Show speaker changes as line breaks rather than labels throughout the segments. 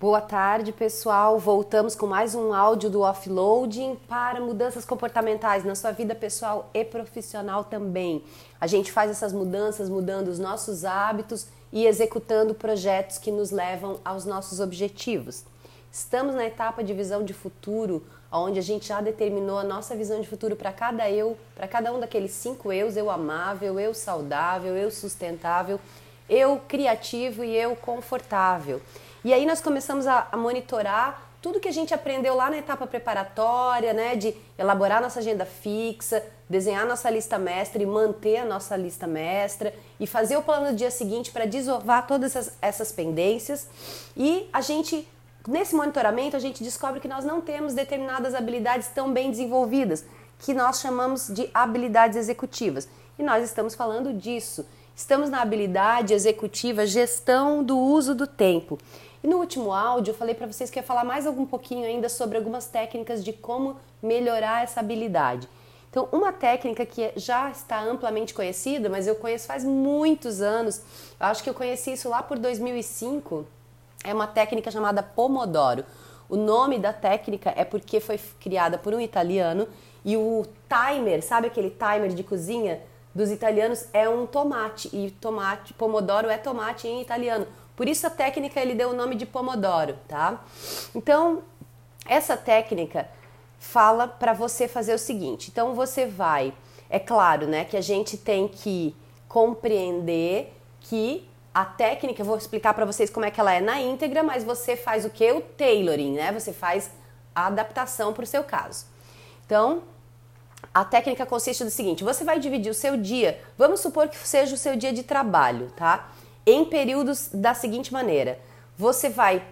Boa tarde, pessoal. Voltamos com mais um áudio do offloading para mudanças comportamentais na sua vida pessoal e profissional também. A gente faz essas mudanças mudando os nossos hábitos e executando projetos que nos levam aos nossos objetivos. Estamos na etapa de visão de futuro, onde a gente já determinou a nossa visão de futuro para cada eu, para cada um daqueles cinco eus: eu amável, eu saudável, eu sustentável, eu criativo e eu confortável. E aí nós começamos a, a monitorar tudo que a gente aprendeu lá na etapa preparatória, né, de elaborar nossa agenda fixa, desenhar nossa lista mestra e manter a nossa lista mestra e fazer o plano do dia seguinte para desovar todas essas, essas pendências. E a gente, nesse monitoramento, a gente descobre que nós não temos determinadas habilidades tão bem desenvolvidas, que nós chamamos de habilidades executivas. E nós estamos falando disso. Estamos na habilidade executiva gestão do uso do tempo. E no último áudio eu falei para vocês que ia falar mais algum pouquinho ainda sobre algumas técnicas de como melhorar essa habilidade. Então, uma técnica que já está amplamente conhecida, mas eu conheço faz muitos anos, eu acho que eu conheci isso lá por 2005, é uma técnica chamada Pomodoro. O nome da técnica é porque foi criada por um italiano e o timer, sabe aquele timer de cozinha dos italianos é um tomate e tomate, pomodoro é tomate em italiano. Por isso a técnica ele deu o nome de Pomodoro, tá? Então, essa técnica fala para você fazer o seguinte. Então você vai, é claro, né, que a gente tem que compreender que a técnica, eu vou explicar para vocês como é que ela é na íntegra, mas você faz o que? O tailoring, né? Você faz a adaptação para o seu caso. Então, a técnica consiste no seguinte: você vai dividir o seu dia, vamos supor que seja o seu dia de trabalho, tá? em períodos da seguinte maneira: você vai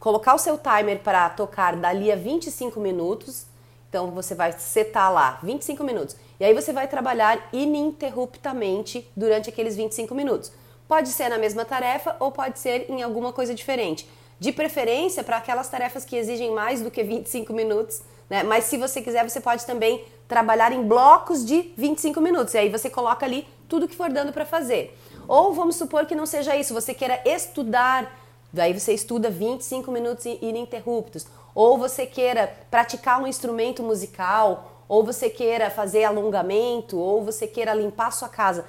colocar o seu timer para tocar dali a 25 minutos. Então você vai setar lá 25 minutos. E aí você vai trabalhar ininterruptamente durante aqueles 25 minutos. Pode ser na mesma tarefa ou pode ser em alguma coisa diferente. De preferência para aquelas tarefas que exigem mais do que 25 minutos, né? Mas se você quiser, você pode também trabalhar em blocos de 25 minutos. E aí você coloca ali tudo que for dando para fazer. Ou vamos supor que não seja isso, você queira estudar, daí você estuda 25 minutos ininterruptos. Ou você queira praticar um instrumento musical, ou você queira fazer alongamento, ou você queira limpar sua casa.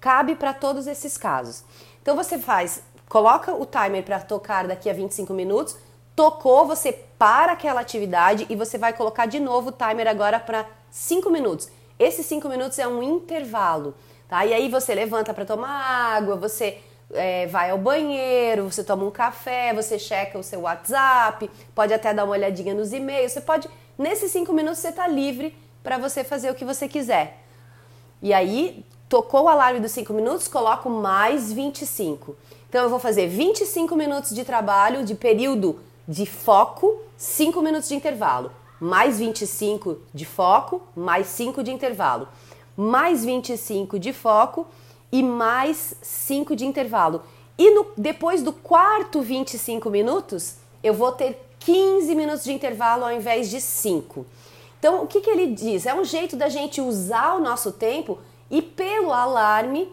Cabe para todos esses casos. Então você faz, coloca o timer para tocar daqui a 25 minutos, tocou, você para aquela atividade e você vai colocar de novo o timer agora para 5 minutos. Esses 5 minutos é um intervalo. Tá? E aí você levanta para tomar água, você é, vai ao banheiro, você toma um café, você checa o seu WhatsApp, pode até dar uma olhadinha nos e-mails. Você pode, nesses cinco minutos, você está livre para você fazer o que você quiser. E aí, tocou o alarme dos cinco minutos, coloco mais 25. Então, eu vou fazer 25 minutos de trabalho, de período de foco, 5 minutos de intervalo. Mais 25 de foco, mais 5 de intervalo mais 25 de foco e mais 5 de intervalo. E no, depois do quarto 25 minutos, eu vou ter 15 minutos de intervalo ao invés de 5. Então, o que, que ele diz? É um jeito da gente usar o nosso tempo e, pelo alarme,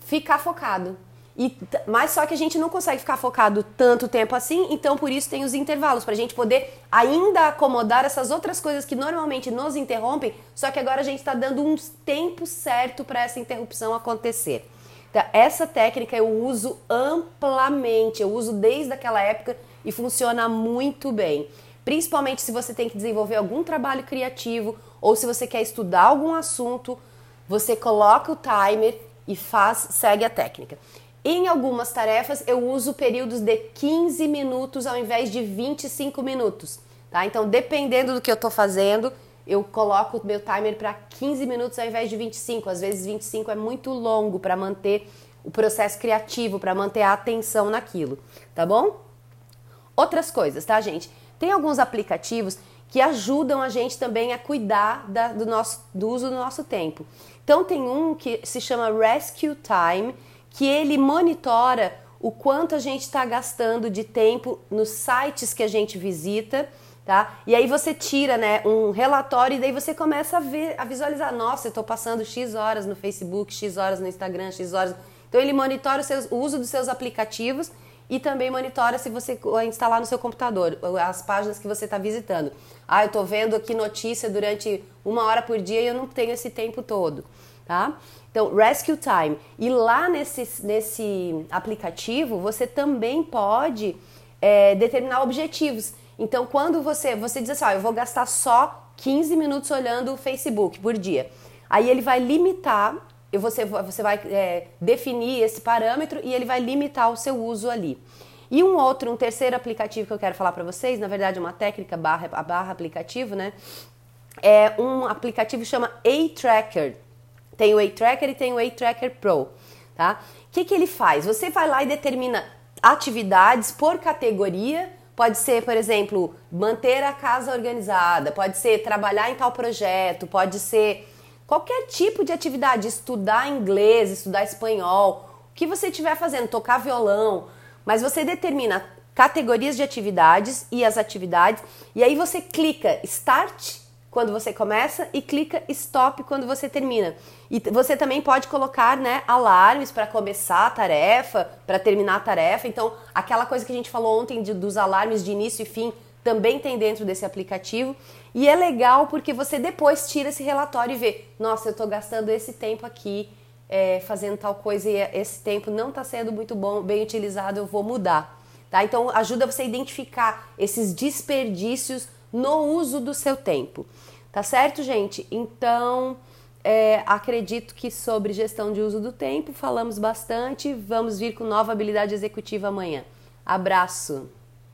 ficar focado. E, mas só que a gente não consegue ficar focado tanto tempo assim, então por isso tem os intervalos, para a gente poder ainda acomodar essas outras coisas que normalmente nos interrompem, só que agora a gente está dando um tempo certo para essa interrupção acontecer. Então, essa técnica eu uso amplamente, eu uso desde aquela época e funciona muito bem. Principalmente se você tem que desenvolver algum trabalho criativo ou se você quer estudar algum assunto, você coloca o timer e faz, segue a técnica. Em algumas tarefas eu uso períodos de 15 minutos ao invés de 25 minutos, tá? Então, dependendo do que eu estou fazendo, eu coloco o meu timer para 15 minutos ao invés de 25. Às vezes 25 é muito longo para manter o processo criativo, para manter a atenção naquilo, tá bom? Outras coisas, tá, gente? Tem alguns aplicativos que ajudam a gente também a cuidar da, do, nosso, do uso do nosso tempo. Então tem um que se chama Rescue Time, que ele monitora o quanto a gente está gastando de tempo nos sites que a gente visita, tá? E aí você tira, né, um relatório e daí você começa a ver, a visualizar, nossa, eu estou passando X horas no Facebook, X horas no Instagram, X horas. Então ele monitora o, seus, o uso dos seus aplicativos e também monitora se você instalar no seu computador as páginas que você está visitando. Ah, eu estou vendo aqui notícia durante uma hora por dia e eu não tenho esse tempo todo, tá? Então, Rescue Time. E lá nesse, nesse aplicativo, você também pode é, determinar objetivos. Então, quando você, você diz assim, ah, eu vou gastar só 15 minutos olhando o Facebook por dia. Aí ele vai limitar e você, você vai é, definir esse parâmetro e ele vai limitar o seu uso ali. E um outro, um terceiro aplicativo que eu quero falar para vocês, na verdade uma técnica barra, barra aplicativo, né? É um aplicativo que chama A-Tracker. Tem o A-Tracker e tem o A-Tracker Pro, tá? O que, que ele faz? Você vai lá e determina atividades por categoria. Pode ser, por exemplo, manter a casa organizada, pode ser trabalhar em tal projeto, pode ser Qualquer tipo de atividade, estudar inglês, estudar espanhol, o que você estiver fazendo, tocar violão, mas você determina categorias de atividades e as atividades, e aí você clica Start quando você começa e clica Stop quando você termina. E você também pode colocar né, alarmes para começar a tarefa, para terminar a tarefa. Então, aquela coisa que a gente falou ontem de, dos alarmes de início e fim também tem dentro desse aplicativo. E é legal porque você depois tira esse relatório e vê: nossa, eu estou gastando esse tempo aqui é, fazendo tal coisa e esse tempo não está sendo muito bom, bem utilizado, eu vou mudar. Tá? Então ajuda você a identificar esses desperdícios no uso do seu tempo. Tá certo, gente? Então é, acredito que sobre gestão de uso do tempo falamos bastante. Vamos vir com nova habilidade executiva amanhã. Abraço!